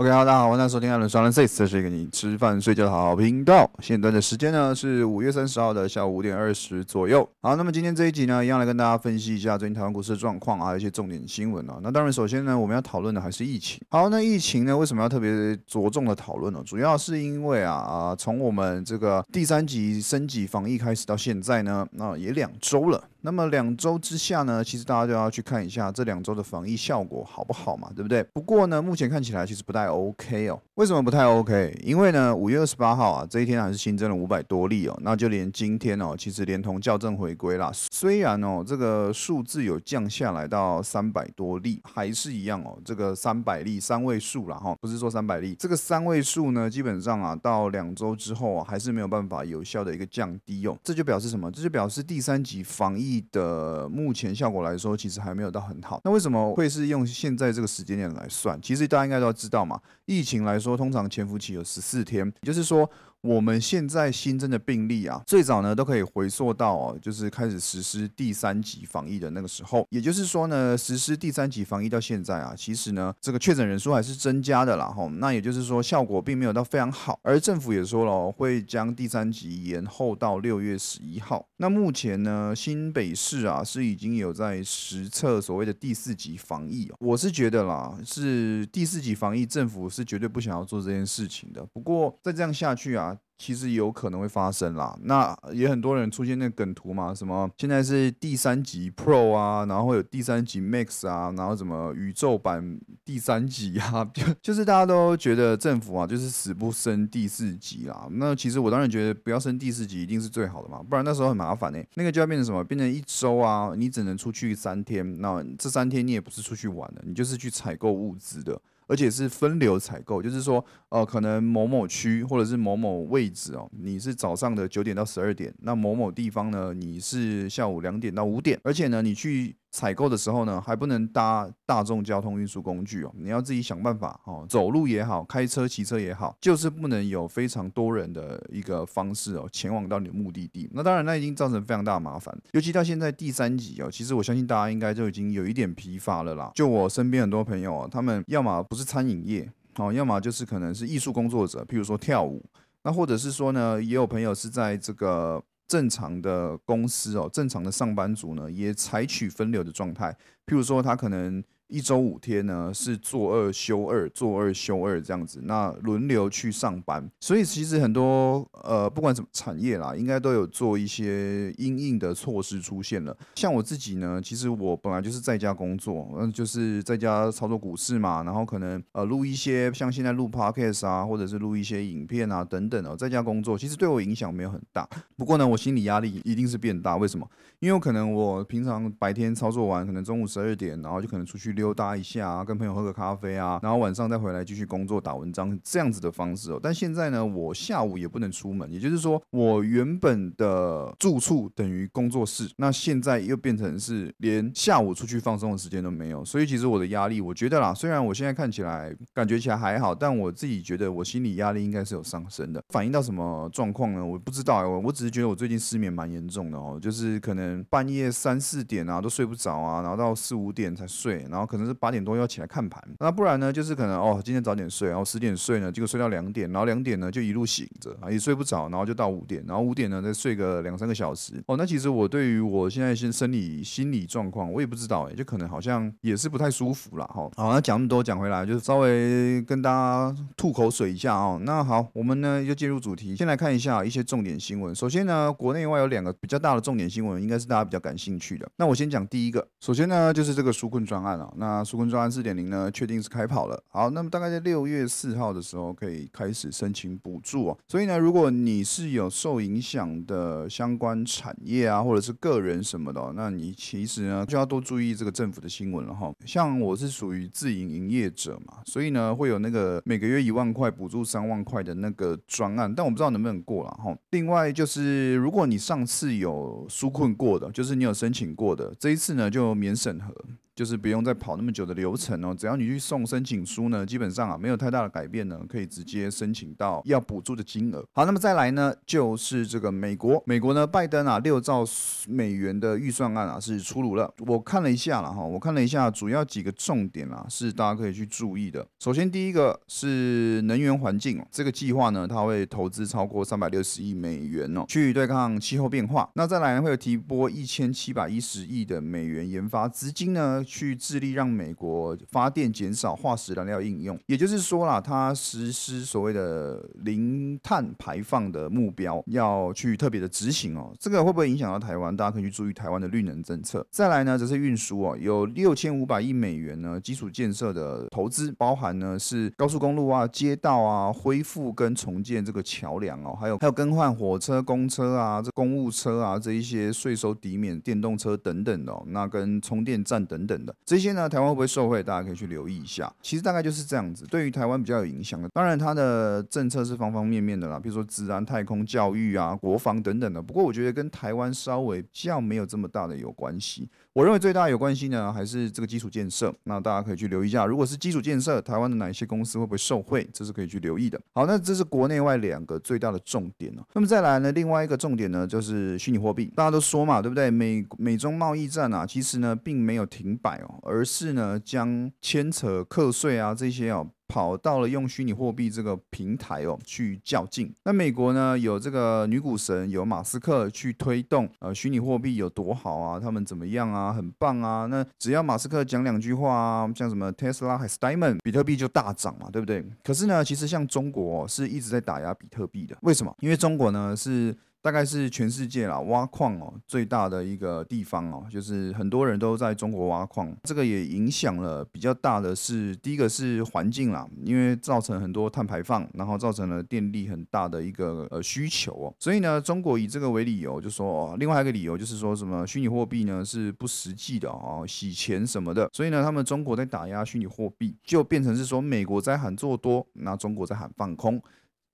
OK，好，大家好，欢迎收听艾伦双人 Says，这是一个你吃饭睡觉的好频道。现在的时间呢是五月三十号的下午五点二十左右。好，那么今天这一集呢，一样来跟大家分析一下最近台湾股市的状况啊，还有一些重点新闻啊。那当然，首先呢，我们要讨论的还是疫情。好，那疫情呢，为什么要特别着重的讨论呢？主要是因为啊啊，从我们这个第三级升级防疫开始到现在呢，那也两周了。那么两周之下呢，其实大家就要去看一下这两周的防疫效果好不好嘛，对不对？不过呢，目前看起来其实不太 OK 哦。为什么不太 OK？因为呢，五月二十八号啊，这一天还是新增了五百多例哦。那就连今天哦，其实连同校正回归啦，虽然哦这个数字有降下来到三百多例，还是一样哦，这个三百例三位数了哈，不是说三百例，这个三位数呢，基本上啊，到两周之后啊，还是没有办法有效的一个降低哦。这就表示什么？这就表示第三级防疫。的目前效果来说，其实还没有到很好。那为什么会是用现在这个时间点来算？其实大家应该都知道嘛，疫情来说，通常潜伏期有十四天，也就是说。我们现在新增的病例啊，最早呢都可以回溯到哦，就是开始实施第三级防疫的那个时候。也就是说呢，实施第三级防疫到现在啊，其实呢这个确诊人数还是增加的啦吼。那也就是说效果并没有到非常好。而政府也说了，会将第三级延后到六月十一号。那目前呢，新北市啊是已经有在实测所谓的第四级防疫。我是觉得啦，是第四级防疫，政府是绝对不想要做这件事情的。不过再这样下去啊。其实有可能会发生啦，那也很多人出现那梗图嘛，什么现在是第三级 Pro 啊，然后有第三级 Max 啊，然后什么宇宙版第三级啊，就就是大家都觉得政府啊就是死不升第四级啦。那其实我当然觉得不要升第四级一定是最好的嘛，不然那时候很麻烦呢。那个就要变成什么？变成一周啊，你只能出去三天，那这三天你也不是出去玩的，你就是去采购物资的。而且是分流采购，就是说，呃，可能某某区或者是某某位置哦，你是早上的九点到十二点，那某某地方呢，你是下午两点到五点，而且呢，你去。采购的时候呢，还不能搭大众交通运输工具哦，你要自己想办法哦，走路也好，开车、骑车也好，就是不能有非常多人的一个方式哦，前往到你的目的地。那当然，那已经造成非常大的麻烦，尤其到现在第三集哦，其实我相信大家应该就已经有一点疲乏了啦。就我身边很多朋友啊，他们要么不是餐饮业哦，要么就是可能是艺术工作者，譬如说跳舞，那或者是说呢，也有朋友是在这个。正常的公司哦，正常的上班族呢，也采取分流的状态。譬如说，他可能。一周五天呢，是做二休二，做二休二这样子，那轮流去上班。所以其实很多呃，不管什么产业啦，应该都有做一些应应的措施出现了。像我自己呢，其实我本来就是在家工作，嗯，就是在家操作股市嘛，然后可能呃录一些像现在录 podcast 啊，或者是录一些影片啊等等哦，在家工作，其实对我影响没有很大。不过呢，我心理压力一定是变大。为什么？因为我可能我平常白天操作完，可能中午十二点，然后就可能出去。溜达一下啊，跟朋友喝个咖啡啊，然后晚上再回来继续工作打文章这样子的方式哦。但现在呢，我下午也不能出门，也就是说，我原本的住处等于工作室，那现在又变成是连下午出去放松的时间都没有。所以其实我的压力，我觉得啦，虽然我现在看起来感觉起来还好，但我自己觉得我心理压力应该是有上升的。反映到什么状况呢？我不知道，我我只是觉得我最近失眠蛮严重的哦，就是可能半夜三四点啊都睡不着啊，然后到四五点才睡，然后。可能是八点多要起来看盘，那不然呢？就是可能哦，今天早点睡，然后十点睡呢，结果睡到两点，然后两点呢就一路醒着啊，也睡不着，然后就到五点，然后五点呢再睡个两三个小时哦。那其实我对于我现在先生理心理状况，我也不知道哎，就可能好像也是不太舒服了哈。好，那讲那么多，讲回来就是稍微跟大家吐口水一下哦。那好，我们呢就进入主题，先来看一下一些重点新闻。首先呢，国内外有两个比较大的重点新闻，应该是大家比较感兴趣的。那我先讲第一个，首先呢就是这个纾困专案啊。那纾困专案四点零呢，确定是开跑了。好，那么大概在六月四号的时候可以开始申请补助哦。所以呢，如果你是有受影响的相关产业啊，或者是个人什么的，那你其实呢就要多注意这个政府的新闻了哈。像我是属于自营营业者嘛，所以呢会有那个每个月一万块补助三万块的那个专案，但我不知道能不能过了哈。另外就是如果你上次有纾困过的，就是你有申请过的，这一次呢就免审核。就是不用再跑那么久的流程哦。只要你去送申请书呢，基本上啊没有太大的改变呢，可以直接申请到要补助的金额。好，那么再来呢，就是这个美国，美国呢，拜登啊六兆美元的预算案啊是出炉了。我看了一下了哈，我看了一下主要几个重点啊，是大家可以去注意的。首先第一个是能源环境这个计划呢，它会投资超过三百六十亿美元哦，去对抗气候变化。那再来呢，会有提拨一千七百一十亿的美元研发资金呢，去致力让美国发电减少化石燃料应用。也就是说啦，它实施所谓的零碳排放的目标，要去特别的执行哦。这个会不会影响到台湾？大家可以去注意台湾的绿能政策。再来呢，则是运输哦，有六千五百亿美元呢基础建设的投资，包含呢是高速公路啊、街道啊、恢复跟重建这个桥梁哦，还有还有更换火车、公车啊、这公务车啊这一些税收抵免电动车等等的，那跟充电站等等这些呢，台湾会不会受惠？大家可以去留意一下。其实大概就是这样子，对于台湾比较有影响的。当然，它的政策是方方面面的啦，比如说自然、太空、教育啊、国防等等的。不过我觉得跟台湾稍微比较没有这么大的有关系。我认为最大有关系呢，还是这个基础建设。那大家可以去留意一下，如果是基础建设，台湾的哪一些公司会不会受惠？这是可以去留意的。好，那这是国内外两个最大的重点哦。那么再来呢，另外一个重点呢，就是虚拟货币。大家都说嘛，对不对？美美中贸易战啊，其实呢并没有停摆哦，而是呢将牵扯课税啊这些哦。跑到了用虚拟货币这个平台哦去较劲。那美国呢有这个女股神有马斯克去推动呃虚拟货币有多好啊？他们怎么样啊？很棒啊！那只要马斯克讲两句话啊，像什么 Tesla has diamond，比特币就大涨嘛，对不对？可是呢，其实像中国是一直在打压比特币的。为什么？因为中国呢是。大概是全世界啦，挖矿哦最大的一个地方哦，就是很多人都在中国挖矿，这个也影响了比较大的是第一个是环境啦，因为造成很多碳排放，然后造成了电力很大的一个呃需求哦，所以呢，中国以这个为理由，就说哦，另外一个理由就是说什么虚拟货币呢是不实际的哦，洗钱什么的，所以呢，他们中国在打压虚拟货币，就变成是说美国在喊做多，那中国在喊放空。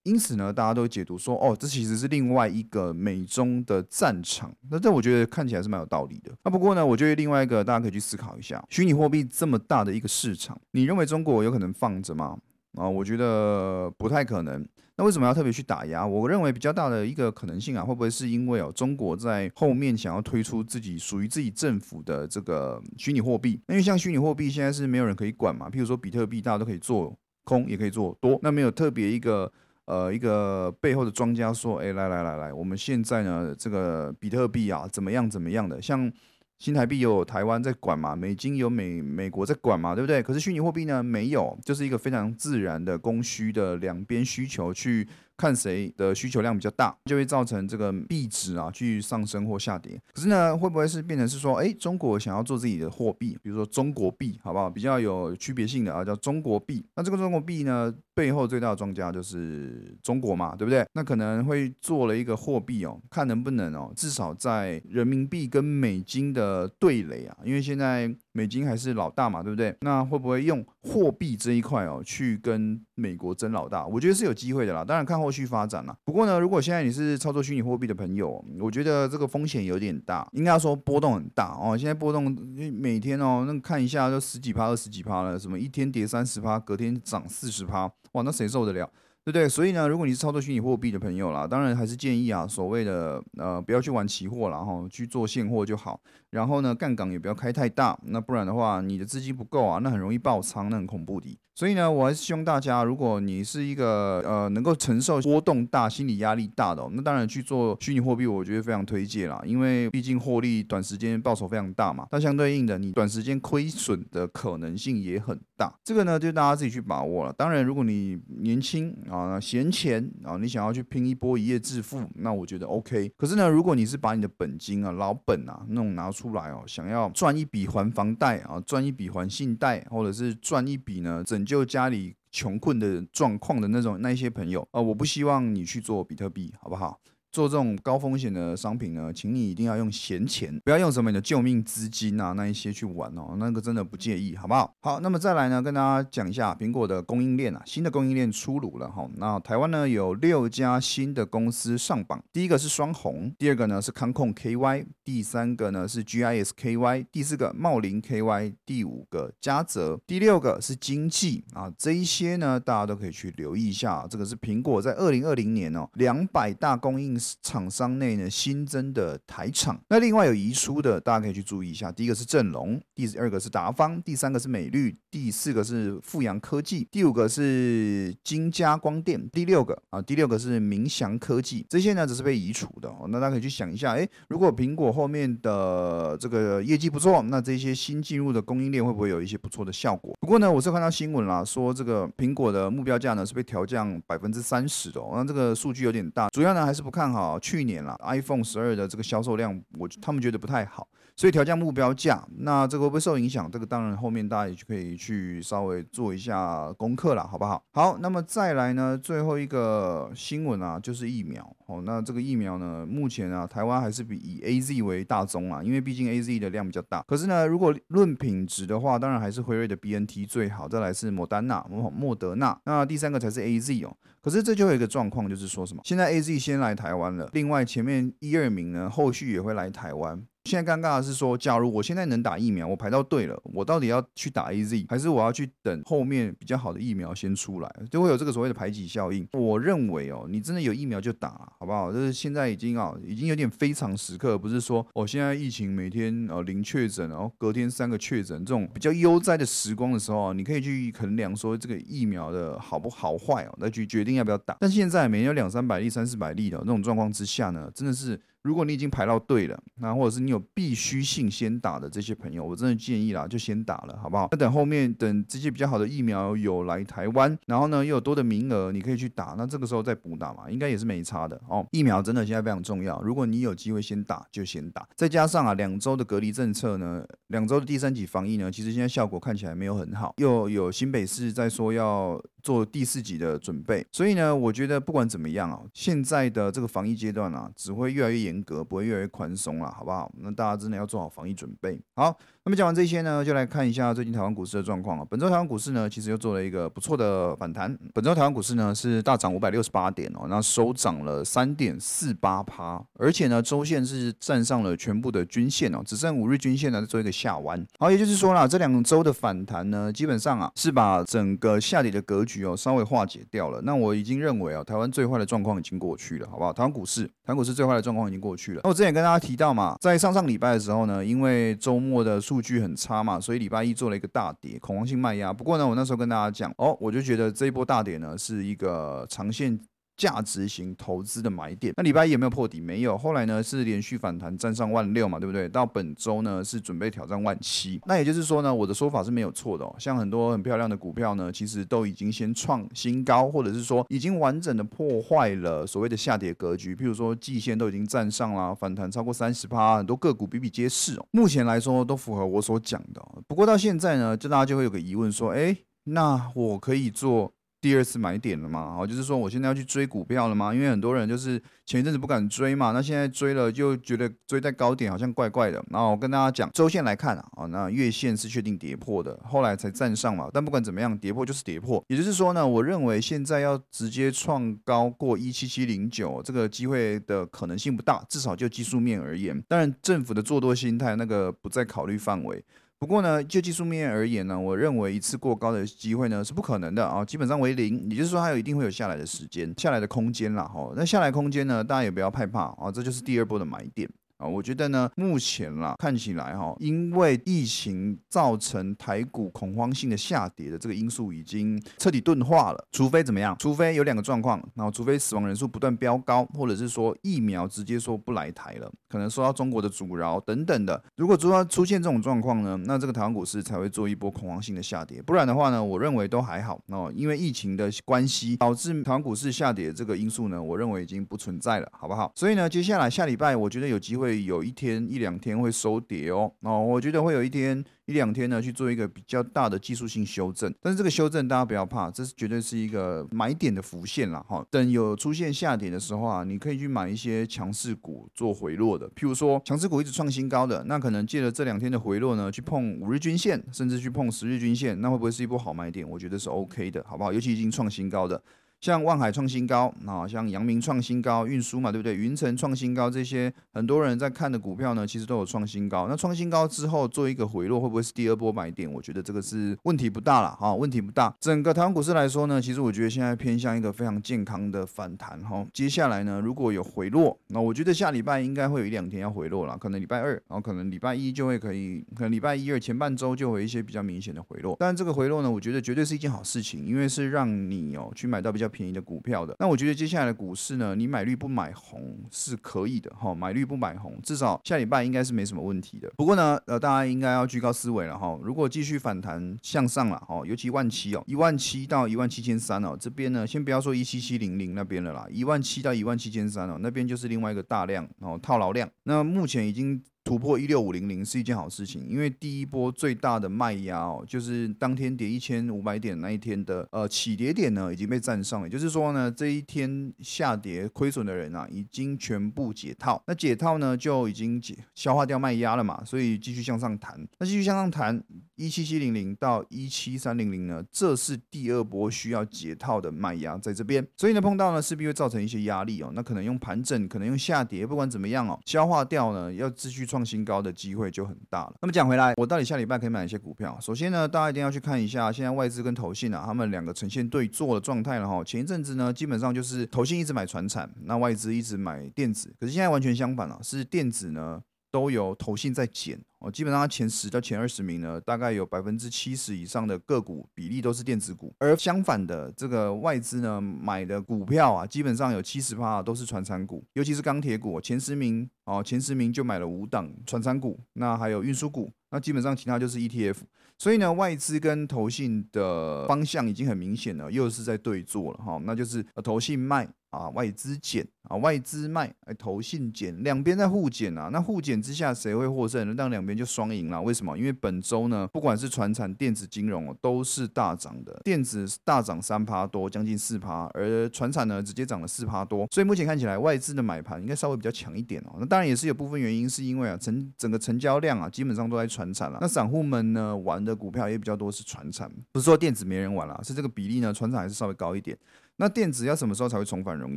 因此呢，大家都解读说，哦，这其实是另外一个美中的战场。那这我觉得看起来是蛮有道理的。那不过呢，我觉得另外一个大家可以去思考一下，虚拟货币这么大的一个市场，你认为中国有可能放着吗？啊，我觉得不太可能。那为什么要特别去打压？我认为比较大的一个可能性啊，会不会是因为哦，中国在后面想要推出自己属于自己政府的这个虚拟货币？因为像虚拟货币现在是没有人可以管嘛，譬如说比特币，大家都可以做空，也可以做多，那没有特别一个。呃，一个背后的庄家说：“哎，来来来来，我们现在呢，这个比特币啊，怎么样怎么样的？像新台币有台湾在管嘛，美金有美美国在管嘛，对不对？可是虚拟货币呢，没有，就是一个非常自然的供需的两边需求去。”看谁的需求量比较大，就会造成这个币值啊去上升或下跌。可是呢，会不会是变成是说，哎，中国想要做自己的货币，比如说中国币，好不好？比较有区别性的啊，叫中国币。那这个中国币呢，背后最大的庄家就是中国嘛，对不对？那可能会做了一个货币哦，看能不能哦，至少在人民币跟美金的对垒啊，因为现在美金还是老大嘛，对不对？那会不会用货币这一块哦，去跟美国争老大？我觉得是有机会的啦。当然看。后续发展了。不过呢，如果现在你是操作虚拟货币的朋友，我觉得这个风险有点大，应该说波动很大哦。现在波动每天哦，那看一下都十几趴、二十几趴了，什么一天跌三十趴，隔天涨四十趴，哇，那谁受得了？对不对？所以呢，如果你是操作虚拟货币的朋友啦，当然还是建议啊，所谓的呃，不要去玩期货了哈，去做现货就好。然后呢，杠杆也不要开太大，那不然的话，你的资金不够啊，那很容易爆仓，那很恐怖的。所以呢，我还是希望大家，如果你是一个呃能够承受波动大、心理压力大的，那当然去做虚拟货币，我觉得非常推荐啦。因为毕竟获利短时间报酬非常大嘛，但相对应的，你短时间亏损的可能性也很大。这个呢，就大家自己去把握了。当然，如果你年轻啊、闲钱啊，你想要去拼一波一夜致富，那我觉得 OK。可是呢，如果你是把你的本金啊、老本啊那种拿出来哦，想要赚一笔还房贷啊，赚一笔还信贷，或者是赚一笔呢拯救家里穷困的状况的那种那一些朋友，呃，我不希望你去做比特币，好不好？做这种高风险的商品呢，请你一定要用闲钱，不要用什么你的救命资金啊那一些去玩哦，那个真的不建议，好不好？好，那么再来呢，跟大家讲一下苹果的供应链啊，新的供应链出炉了哈。那台湾呢有六家新的公司上榜，第一个是双红，第二个呢是康控 KY，第三个呢是 GIS KY，第四个茂林 KY，第五个嘉泽，第六个是经济啊，这一些呢大家都可以去留意一下，这个是苹果在二零二零年哦两百大供应厂商内呢新增的台厂。那另外有移出的，大家可以去注意一下，第一个是正隆，第二个是达方，第三个是美绿，第四个是富阳科技，第五个是金家光电，第六个啊，第六个是明祥科技，这些呢只是被移除的哦。那大家可以去想一下，哎，如果苹果后面的这个业绩不错，那这些新进入的供应链会不会有一些不错的效果？不过呢，我是看到新闻啦，说这个苹果的目标价呢是被调降百分之三十的，那这个数据有点大，主要呢还是不看好好去年了 iPhone 十二的这个销售量，我他们觉得不太好。所以调降目标价，那这个会不会受影响？这个当然后面大家也就可以去稍微做一下功课了，好不好？好，那么再来呢，最后一个新闻啊，就是疫苗。哦，那这个疫苗呢，目前啊，台湾还是比以 A Z 为大宗啊，因为毕竟 A Z 的量比较大。可是呢，如果论品质的话，当然还是辉瑞的 B N T 最好，再来是莫丹娜、莫莫德纳，那第三个才是 A Z 哦。可是这就有一个状况，就是说什么？现在 A Z 先来台湾了，另外前面一二名呢，后续也会来台湾。现在尴尬的是说，假如我现在能打疫苗，我排到队了，我到底要去打 A Z，还是我要去等后面比较好的疫苗先出来，就会有这个所谓的排挤效应。我认为哦，你真的有疫苗就打，好不好？就是现在已经啊，已经有点非常时刻，不是说我现在疫情每天呃零确诊，然后隔天三个确诊这种比较悠哉的时光的时候啊，你可以去衡量说这个疫苗的好不好坏哦，再去决定要不要打。但现在每天有两三百例、三四百例的那种状况之下呢，真的是。如果你已经排到队了，那或者是你有必须性先打的这些朋友，我真的建议啦，就先打了，好不好？那等后面等这些比较好的疫苗有来台湾，然后呢又有多的名额，你可以去打，那这个时候再补打嘛，应该也是没差的哦。疫苗真的现在非常重要，如果你有机会先打就先打，再加上啊两周的隔离政策呢，两周的第三级防疫呢，其实现在效果看起来没有很好，又有新北市在说要。做第四级的准备，所以呢，我觉得不管怎么样啊，现在的这个防疫阶段啊，只会越来越严格，不会越来越宽松了，好不好？那大家真的要做好防疫准备。好。那么讲完这些呢，就来看一下最近台湾股市的状况啊。本周台湾股市呢，其实又做了一个不错的反弹。本周台湾股市呢是大涨五百六十八点哦，那收涨了三点四八趴，而且呢周线是站上了全部的均线哦，只剩五日均线呢在做一个下弯。好，也就是说啦，这两周的反弹呢，基本上啊是把整个下跌的格局哦稍微化解掉了。那我已经认为啊，台湾最坏的状况已经过去了，好不好？台湾股市，台湾股市最坏的状况已经过去了。那我之前跟大家提到嘛，在上上礼拜的时候呢，因为周末的数据很差嘛，所以礼拜一做了一个大跌，恐慌性卖压。不过呢，我那时候跟大家讲，哦，我就觉得这一波大跌呢是一个长线。价值型投资的买点，那礼拜一有没有破底？没有。后来呢是连续反弹，站上万六嘛，对不对？到本周呢是准备挑战万七。那也就是说呢，我的说法是没有错的哦。像很多很漂亮的股票呢，其实都已经先创新高，或者是说已经完整的破坏了所谓的下跌格局。譬如说季线都已经站上了，反弹超过三十趴，很多个股比比皆是哦。目前来说都符合我所讲的。不过到现在呢，就大家就会有个疑问说，哎，那我可以做？第二次买点了嘛？哦，就是说我现在要去追股票了吗？因为很多人就是前一阵子不敢追嘛，那现在追了就觉得追在高点好像怪怪的。然后我跟大家讲，周线来看啊，哦，那月线是确定跌破的，后来才站上嘛。但不管怎么样，跌破就是跌破。也就是说呢，我认为现在要直接创高过一七七零九，这个机会的可能性不大，至少就技术面而言。当然，政府的做多心态那个不在考虑范围。不过呢，就技术面而言呢，我认为一次过高的机会呢是不可能的啊，基本上为零。也就是说，它有一定会有下来的时间、下来的空间啦。哈。那下来空间呢，大家也不要害怕啊，这就是第二波的买点。啊，我觉得呢，目前啦看起来哈，因为疫情造成台股恐慌性的下跌的这个因素已经彻底钝化了。除非怎么样？除非有两个状况，然后除非死亡人数不断飙高，或者是说疫苗直接说不来台了，可能受到中国的阻挠等等的。如果主要出现这种状况呢，那这个台湾股市才会做一波恐慌性的下跌。不然的话呢，我认为都还好。哦，因为疫情的关系导致台湾股市下跌这个因素呢，我认为已经不存在了，好不好？所以呢，接下来下礼拜我觉得有机会。会有一天一两天会收跌哦。哦，我觉得会有一天一两天呢去做一个比较大的技术性修正，但是这个修正大家不要怕，这是绝对是一个买点的浮现了哈。等有出现下跌的时候啊，你可以去买一些强势股做回落的，譬如说强势股一直创新高的，那可能借了这两天的回落呢，去碰五日均线，甚至去碰十日均线，那会不会是一波好买点？我觉得是 OK 的，好不好？尤其已经创新高的。像万海创新高，啊，像阳明创新高，运输嘛，对不对？云城创新高，这些很多人在看的股票呢，其实都有创新高。那创新高之后做一个回落，会不会是第二波买点？我觉得这个是问题不大了，哈，问题不大。整个台湾股市来说呢，其实我觉得现在偏向一个非常健康的反弹，哈。接下来呢，如果有回落，那我觉得下礼拜应该会有一两天要回落了，可能礼拜二，然后可能礼拜一就会可以，可能礼拜一二前半周就会一些比较明显的回落。但这个回落呢，我觉得绝对是一件好事情，因为是让你哦去买到比较便宜的股票的。那我觉得接下来的股市呢，你买绿不买红是可以的哈，买绿不买红，至少下礼拜应该是没什么问题的。不过呢，呃，大家应该要居高思维了哈。如果继续反弹向上了哈，尤其万七哦，一万七到一万七千三哦，这边呢，先不要说一七七零零那边了啦，一万七到一万七千三哦，那边就是另外一个大量哦套牢量。那目前已经。突破一六五零零是一件好事情，因为第一波最大的卖压哦，就是当天跌一千五百点那一天的呃起跌点呢，已经被占上，也就是说呢，这一天下跌亏损的人啊，已经全部解套。那解套呢，就已经解消化掉卖压了嘛，所以继续向上弹。那继续向上弹，一七七零零到一七三零零呢，这是第二波需要解套的卖压在这边，所以呢，碰到呢势必会造成一些压力哦。那可能用盘整，可能用下跌，不管怎么样哦，消化掉呢，要继续创。创新高的机会就很大了。那么讲回来，我到底下礼拜可以买一些股票？首先呢，大家一定要去看一下现在外资跟投信啊，他们两个呈现对坐的状态了哈。前一阵子呢，基本上就是投信一直买船产，那外资一直买电子。可是现在完全相反了，是电子呢都有投信在减。哦，基本上前十到前二十名呢，大概有百分之七十以上的个股比例都是电子股，而相反的，这个外资呢买的股票啊，基本上有七十趴都是传产股，尤其是钢铁股，前十名哦，前十名就买了五档传产股，那还有运输股，那基本上其他就是 ETF，所以呢，外资跟投信的方向已经很明显了，又是在对坐了哈，那就是投信卖啊，外资减啊，外资卖，哎，投信减，两边在互减啊，那互减之下谁会获胜呢？让两边就双赢了，为什么？因为本周呢，不管是船产、电子、金融哦，都是大涨的。电子大涨三趴多，将近四趴，而船产呢，直接涨了四趴多。所以目前看起来，外资的买盘应该稍微比较强一点哦。那当然也是有部分原因，是因为啊，成整个成交量啊，基本上都在船产了。那散户们呢，玩的股票也比较多是船产，不是说电子没人玩了，是这个比例呢，船产还是稍微高一点。那电子要什么时候才会重返荣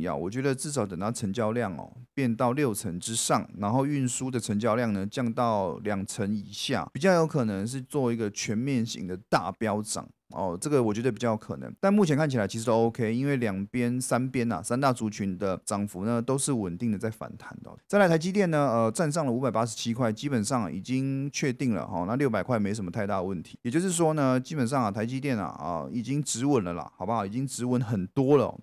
耀？我觉得至少等到成交量哦变到六成之上，然后运输的成交量呢降到两成以下，比较有可能是做一个全面型的大飙涨。哦，这个我觉得比较可能，但目前看起来其实都 OK，因为两边三边呐，三大族群的涨幅呢都是稳定的在反弹的。再来台积电呢，呃，站上了五百八十七块，基本上已经确定了哈，那六百块没什么太大问题。也就是说呢，基本上啊，台积电啊啊已经止稳了啦，好不好？已经止稳很多了，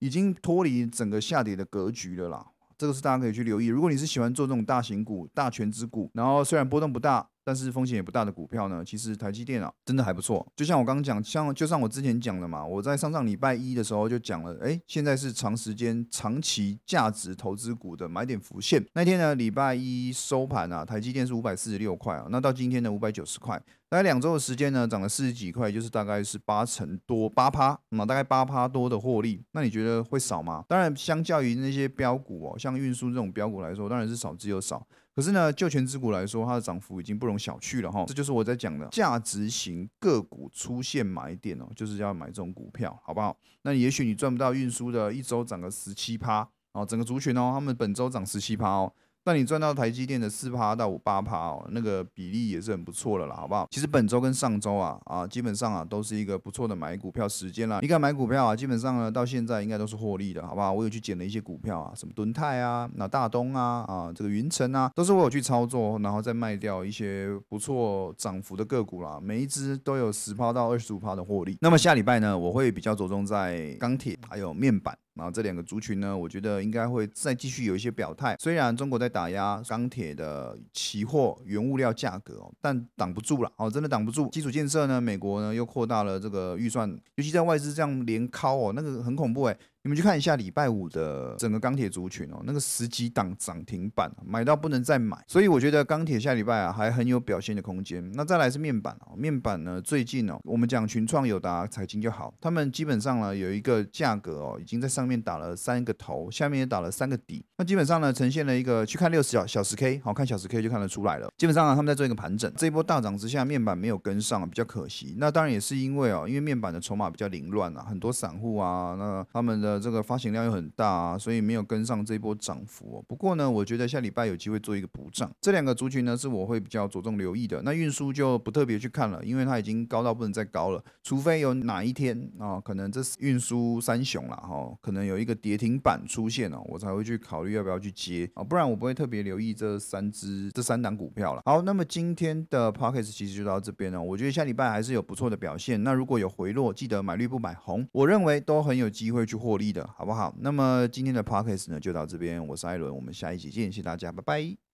已经脱离整个下跌的格局了啦。这个是大家可以去留意。如果你是喜欢做这种大型股、大全资股，然后虽然波动不大。但是风险也不大的股票呢，其实台积电啊真的还不错。就像我刚刚讲，像就像我之前讲的嘛，我在上上礼拜一的时候就讲了，哎，现在是长时间、长期价值投资股的买点浮现。那天呢，礼拜一收盘啊，台积电是五百四十六块啊，那到今天呢五百九十块，大概两周的时间呢涨了四十几块，就是大概是八成多八趴，那大概八趴多的获利。那你觉得会少吗？当然，相较于那些标股哦，像运输这种标股来说，当然是少之又少。可是呢，就全资股来说，它的涨幅已经不容小觑了哈。这就是我在讲的价值型个股出现买点哦，就是要买这种股票，好不好？那也许你赚不到运输的一周涨个十七趴哦，整个族群哦，他们本周涨十七趴哦。那你赚到台积电的四趴到五八趴哦，那个比例也是很不错的啦，好不好？其实本周跟上周啊啊，基本上啊都是一个不错的买股票时间啦。你看买股票啊，基本上呢到现在应该都是获利的，好不好？我有去捡了一些股票啊，什么敦泰啊、那大东啊、啊这个云城啊，都是我有去操作，然后再卖掉一些不错涨幅的个股啦。每一只都有十趴到二十五趴的获利。那么下礼拜呢，我会比较着重在钢铁还有面板。然后这两个族群呢，我觉得应该会再继续有一些表态。虽然中国在打压钢铁的期货原物料价格哦，但挡不住了哦，真的挡不住。基础建设呢，美国呢又扩大了这个预算，尤其在外资这样连敲哦，那个很恐怖哎。你们去看一下礼拜五的整个钢铁族群哦，那个十几档涨停板，买到不能再买。所以我觉得钢铁下礼拜啊还很有表现的空间。那再来是面板哦，面板呢最近哦，我们讲群创、友达、财经就好，他们基本上呢有一个价格哦，已经在上面打了三个头，下面也打了三个底。那基本上呢呈现了一个去看六十小小时 K，好看小时 K 就看得出来了。基本上啊他们在做一个盘整，这一波大涨之下，面板没有跟上，比较可惜。那当然也是因为哦，因为面板的筹码比较凌乱啊，很多散户啊，那他们的这个发行量又很大啊，所以没有跟上这一波涨幅哦。不过呢，我觉得下礼拜有机会做一个补涨。这两个族群呢是我会比较着重留意的。那运输就不特别去看了，因为它已经高到不能再高了，除非有哪一天啊，可能这运输三雄了哈，可能有一个跌停板出现了，我才会去考虑要不要去接啊，不然我不会特别留意这三只这三档股票了。好，那么今天的 p o c k e t 其实就到这边了。我觉得下礼拜还是有不错的表现。那如果有回落，记得买绿不买红，我认为都很有机会去获利的，好不好？那么今天的 p o c k e t 呢就到这边，我是艾伦，我们下一集见，谢谢大家，拜拜。